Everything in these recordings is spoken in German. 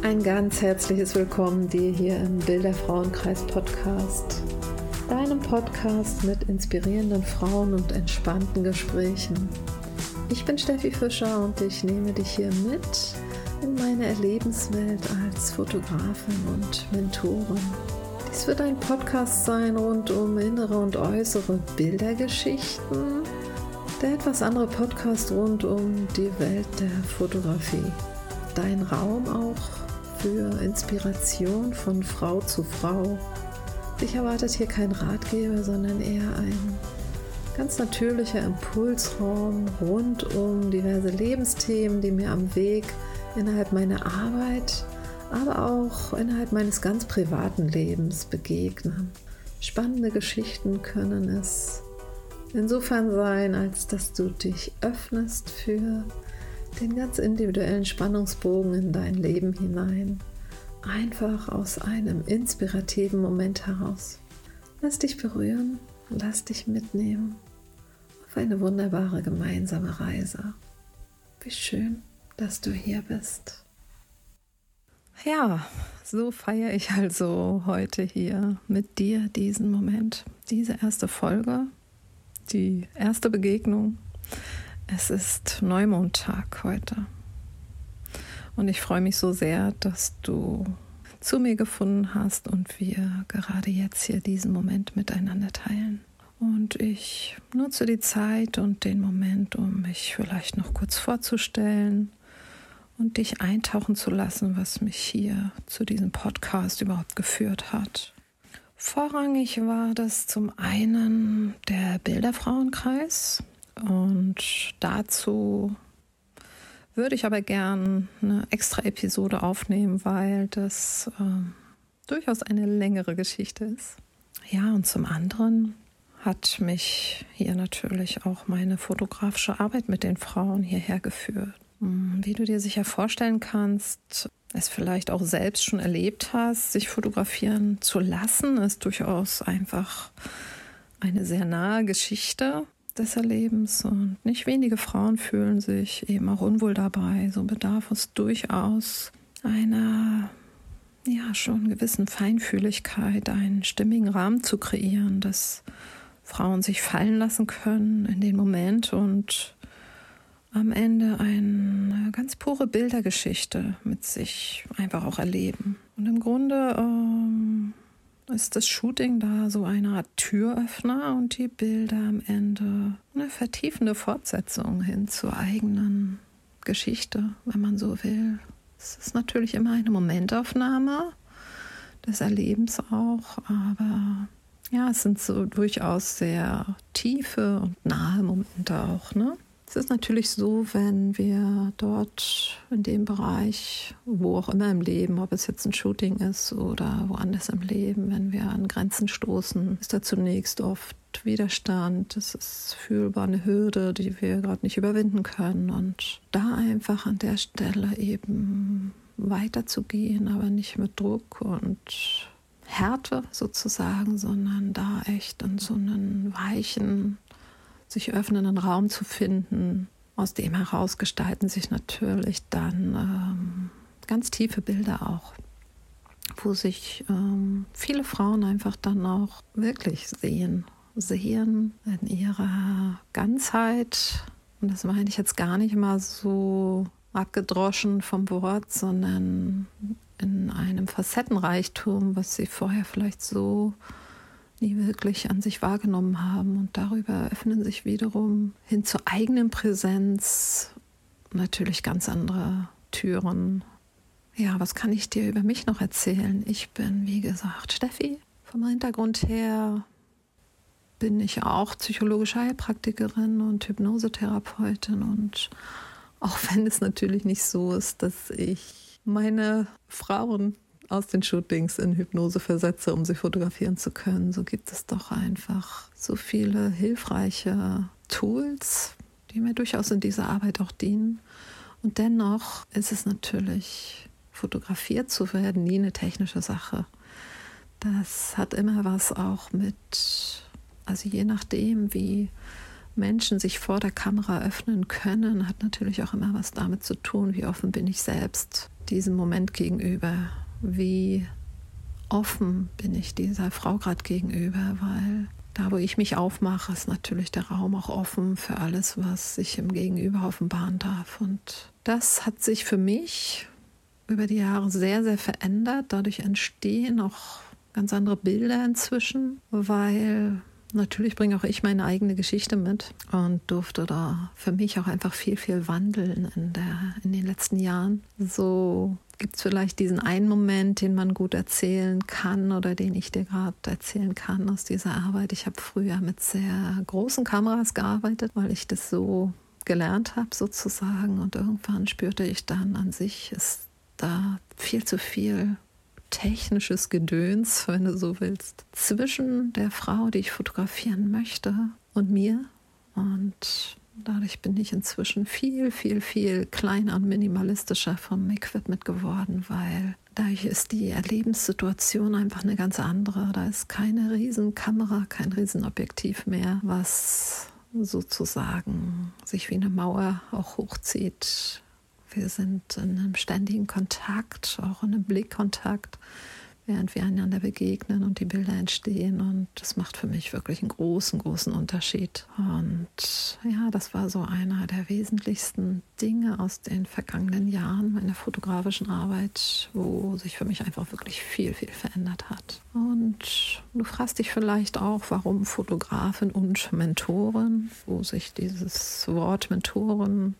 Ein ganz herzliches Willkommen dir hier im Bilderfrauenkreis Podcast, deinem Podcast mit inspirierenden Frauen und entspannten Gesprächen. Ich bin Steffi Fischer und ich nehme dich hier mit in meine Erlebenswelt als Fotografin und Mentorin. Dies wird ein Podcast sein rund um innere und äußere Bildergeschichten, der etwas andere Podcast rund um die Welt der Fotografie. Dein Raum auch für Inspiration von Frau zu Frau. Dich erwartet hier kein Ratgeber, sondern eher ein ganz natürlicher Impulsraum rund um diverse Lebensthemen, die mir am Weg innerhalb meiner Arbeit, aber auch innerhalb meines ganz privaten Lebens begegnen. Spannende Geschichten können es insofern sein, als dass du dich öffnest für den ganz individuellen Spannungsbogen in dein Leben hinein. Einfach aus einem inspirativen Moment heraus. Lass dich berühren, lass dich mitnehmen auf eine wunderbare gemeinsame Reise. Wie schön, dass du hier bist. Ja, so feiere ich also heute hier mit dir diesen Moment, diese erste Folge, die erste Begegnung es ist Neumondtag heute. Und ich freue mich so sehr, dass du zu mir gefunden hast und wir gerade jetzt hier diesen Moment miteinander teilen. Und ich nutze die Zeit und den Moment, um mich vielleicht noch kurz vorzustellen und dich eintauchen zu lassen, was mich hier zu diesem Podcast überhaupt geführt hat. Vorrangig war das zum einen der Bilderfrauenkreis, und dazu würde ich aber gern eine extra Episode aufnehmen, weil das äh, durchaus eine längere Geschichte ist. Ja, und zum anderen hat mich hier natürlich auch meine fotografische Arbeit mit den Frauen hierher geführt. Hm, wie du dir sicher vorstellen kannst, es vielleicht auch selbst schon erlebt hast, sich fotografieren zu lassen, ist durchaus einfach eine sehr nahe Geschichte des Erlebens und nicht wenige Frauen fühlen sich eben auch unwohl dabei. So bedarf es durchaus einer ja schon gewissen Feinfühligkeit, einen stimmigen Rahmen zu kreieren, dass Frauen sich fallen lassen können in den Moment und am Ende eine ganz pure Bildergeschichte mit sich einfach auch erleben. Und im Grunde ähm, ist das Shooting da so eine Art Türöffner und die Bilder am Ende eine vertiefende Fortsetzung hin zur eigenen Geschichte, wenn man so will. Es ist natürlich immer eine Momentaufnahme des Erlebens auch, aber ja, es sind so durchaus sehr tiefe und nahe Momente auch, ne? Es ist natürlich so, wenn wir dort in dem Bereich, wo auch immer im Leben, ob es jetzt ein Shooting ist oder woanders im Leben, wenn wir an Grenzen stoßen, ist da zunächst oft Widerstand, es ist fühlbar eine Hürde, die wir gerade nicht überwinden können. Und da einfach an der Stelle eben weiterzugehen, aber nicht mit Druck und Härte sozusagen, sondern da echt in so einen weichen, sich öffnenden Raum zu finden. Aus dem heraus gestalten sich natürlich dann ähm, ganz tiefe Bilder auch, wo sich ähm, viele Frauen einfach dann auch wirklich sehen, sehen in ihrer Ganzheit. Und das meine ich jetzt gar nicht mal so abgedroschen vom Wort, sondern in einem Facettenreichtum, was sie vorher vielleicht so nie wirklich an sich wahrgenommen haben. Und darüber öffnen sich wiederum hin zur eigenen Präsenz natürlich ganz andere Türen. Ja, was kann ich dir über mich noch erzählen? Ich bin, wie gesagt, Steffi. Vom Hintergrund her bin ich auch psychologische Heilpraktikerin und Hypnosetherapeutin. Und auch wenn es natürlich nicht so ist, dass ich meine Frauen aus den Shootings in Hypnose versetze, um sie fotografieren zu können. So gibt es doch einfach so viele hilfreiche Tools, die mir durchaus in dieser Arbeit auch dienen. Und dennoch ist es natürlich, fotografiert zu werden, nie eine technische Sache. Das hat immer was auch mit, also je nachdem, wie Menschen sich vor der Kamera öffnen können, hat natürlich auch immer was damit zu tun, wie offen bin ich selbst diesem Moment gegenüber, wie offen bin ich dieser Frau gerade gegenüber, weil da, wo ich mich aufmache, ist natürlich der Raum auch offen für alles, was sich im Gegenüber offenbaren darf. Und das hat sich für mich über die Jahre sehr, sehr verändert. Dadurch entstehen auch ganz andere Bilder inzwischen, weil natürlich bringe auch ich meine eigene Geschichte mit und durfte da für mich auch einfach viel, viel wandeln in, der, in den letzten Jahren. So gibt es vielleicht diesen einen Moment, den man gut erzählen kann oder den ich dir gerade erzählen kann aus dieser Arbeit. Ich habe früher mit sehr großen Kameras gearbeitet, weil ich das so gelernt habe sozusagen und irgendwann spürte ich dann an sich ist da viel zu viel technisches Gedöns, wenn du so willst, zwischen der Frau, die ich fotografieren möchte, und mir. Und dadurch bin ich inzwischen viel, viel, viel kleiner und minimalistischer vom Equipment geworden, weil dadurch ist die Erlebenssituation einfach eine ganz andere. Da ist keine Riesenkamera, kein Riesenobjektiv mehr, was sozusagen sich wie eine Mauer auch hochzieht wir sind in einem ständigen Kontakt, auch in einem Blickkontakt während wir einander begegnen und die Bilder entstehen. Und das macht für mich wirklich einen großen, großen Unterschied. Und ja, das war so einer der wesentlichsten Dinge aus den vergangenen Jahren meiner fotografischen Arbeit, wo sich für mich einfach wirklich viel, viel verändert hat. Und du fragst dich vielleicht auch, warum Fotografin und Mentorin, wo sich dieses Wort Mentorin,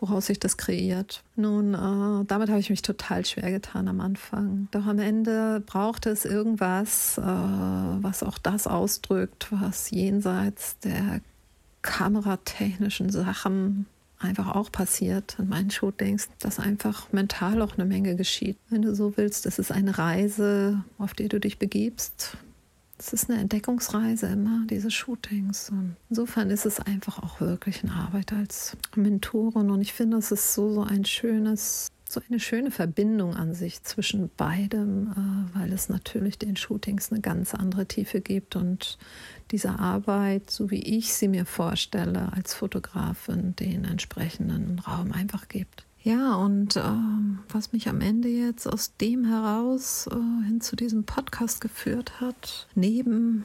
woraus sich das kreiert. Nun, äh, damit habe ich mich total schwer getan am Anfang. Doch am Ende brauchte es irgendwas, äh, was auch das ausdrückt, was jenseits der kameratechnischen Sachen einfach auch passiert in meinen Shootings, dass einfach mental auch eine Menge geschieht. Wenn du so willst, es ist eine Reise, auf die du dich begibst. Es ist eine Entdeckungsreise immer, diese Shootings. Und insofern ist es einfach auch wirklich eine Arbeit als Mentorin. Und ich finde, es ist so, so ein schönes so eine schöne Verbindung an sich zwischen beidem, äh, weil es natürlich den Shootings eine ganz andere Tiefe gibt und diese Arbeit, so wie ich sie mir vorstelle, als Fotografin den entsprechenden Raum einfach gibt. Ja, und äh, was mich am Ende jetzt aus dem heraus äh, hin zu diesem Podcast geführt hat, neben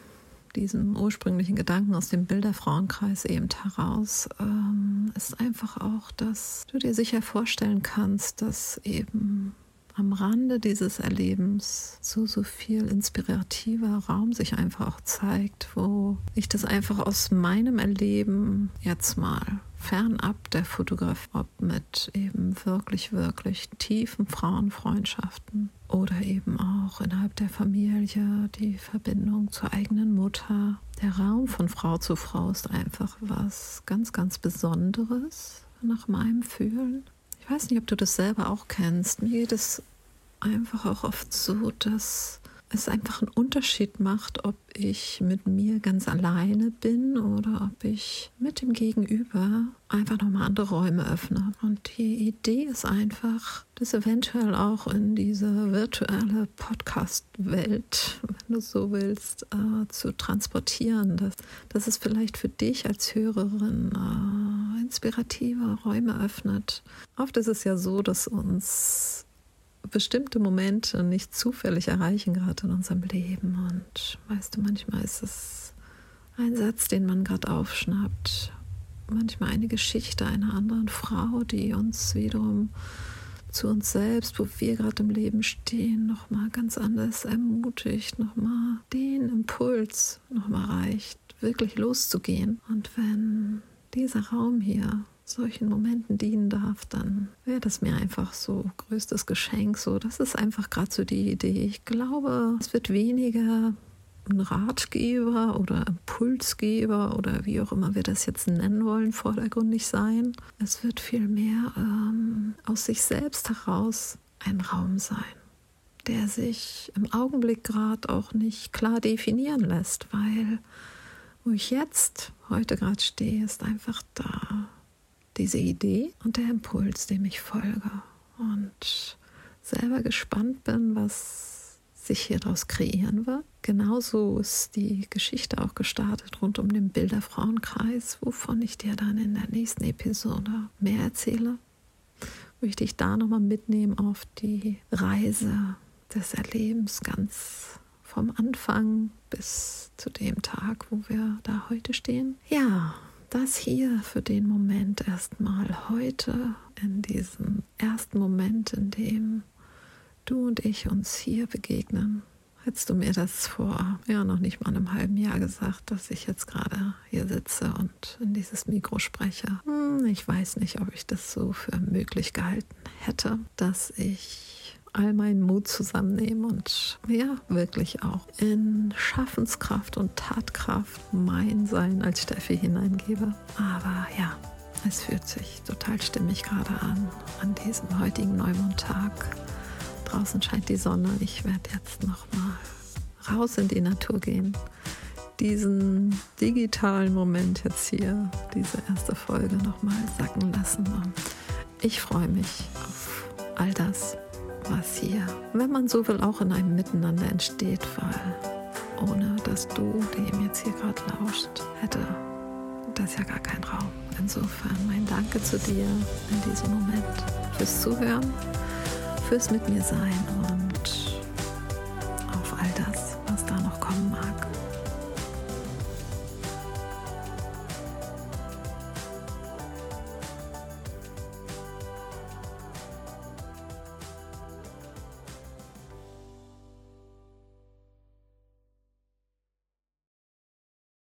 diesem ursprünglichen Gedanken aus dem Bilderfrauenkreis eben heraus, ähm, ist einfach auch, dass du dir sicher vorstellen kannst, dass eben am Rande dieses Erlebens so, so viel inspirativer Raum sich einfach auch zeigt, wo ich das einfach aus meinem Erleben jetzt mal fernab der Fotografie, ob mit eben wirklich, wirklich tiefen Frauenfreundschaften oder eben auch innerhalb der Familie die Verbindung zur eigenen Mutter. Der Raum von Frau zu Frau ist einfach was ganz, ganz Besonderes nach meinem Fühlen. Ich weiß nicht, ob du das selber auch kennst. Mir geht es einfach auch oft so, dass es einfach einen Unterschied macht, ob ich mit mir ganz alleine bin oder ob ich mit dem Gegenüber einfach nochmal andere Räume öffne. Und die Idee ist einfach, das eventuell auch in diese virtuelle Podcast-Welt, wenn du so willst, äh, zu transportieren. Dass, dass es vielleicht für dich als Hörerin äh, inspirative Räume öffnet. Oft ist es ja so, dass uns bestimmte Momente nicht zufällig erreichen, gerade in unserem Leben. Und weißt du, manchmal ist es ein Satz, den man gerade aufschnappt. Manchmal eine Geschichte einer anderen Frau, die uns wiederum zu uns selbst, wo wir gerade im Leben stehen, nochmal ganz anders ermutigt, nochmal den Impuls nochmal reicht, wirklich loszugehen. Und wenn dieser Raum hier solchen Momenten dienen darf, dann wäre das mir einfach so größtes Geschenk. So, das ist einfach gerade so die Idee. Ich glaube, es wird weniger ein Ratgeber oder Impulsgeber oder wie auch immer wir das jetzt nennen wollen, vordergründig sein. Es wird vielmehr ähm, aus sich selbst heraus ein Raum sein, der sich im Augenblick gerade auch nicht klar definieren lässt, weil wo ich jetzt heute gerade stehe, ist einfach da diese Idee und der Impuls, dem ich folge und selber gespannt bin, was sich hier daraus kreieren wird. Genauso ist die Geschichte auch gestartet rund um den Bilderfrauenkreis, wovon ich dir dann in der nächsten Episode mehr erzähle. Wo ich da nochmal mitnehmen auf die Reise des Erlebens ganz vom Anfang bis zu dem Tag, wo wir da heute stehen. Ja, das hier für den Moment erstmal heute, in diesem ersten Moment, in dem du und ich uns hier begegnen. Hättest du mir das vor ja noch nicht mal einem halben Jahr gesagt, dass ich jetzt gerade hier sitze und in dieses Mikro spreche? Hm, ich weiß nicht, ob ich das so für möglich gehalten hätte, dass ich all meinen Mut zusammennehme und ja, wirklich auch in Schaffenskraft und Tatkraft mein Sein als Steffi hineingebe. Aber ja, es fühlt sich total stimmig gerade an, an diesem heutigen Neumondtag Draußen scheint die Sonne. Ich werde jetzt noch mal raus in die Natur gehen. Diesen digitalen Moment jetzt hier, diese erste Folge noch mal sacken lassen. Und ich freue mich auf all das, was hier, wenn man so will, auch in einem Miteinander entsteht, weil ohne dass du dem jetzt hier gerade lauscht, hätte das ja gar keinen Raum. Insofern mein Danke zu dir in diesem Moment fürs Zuhören fürs mit mir sein und auf all das,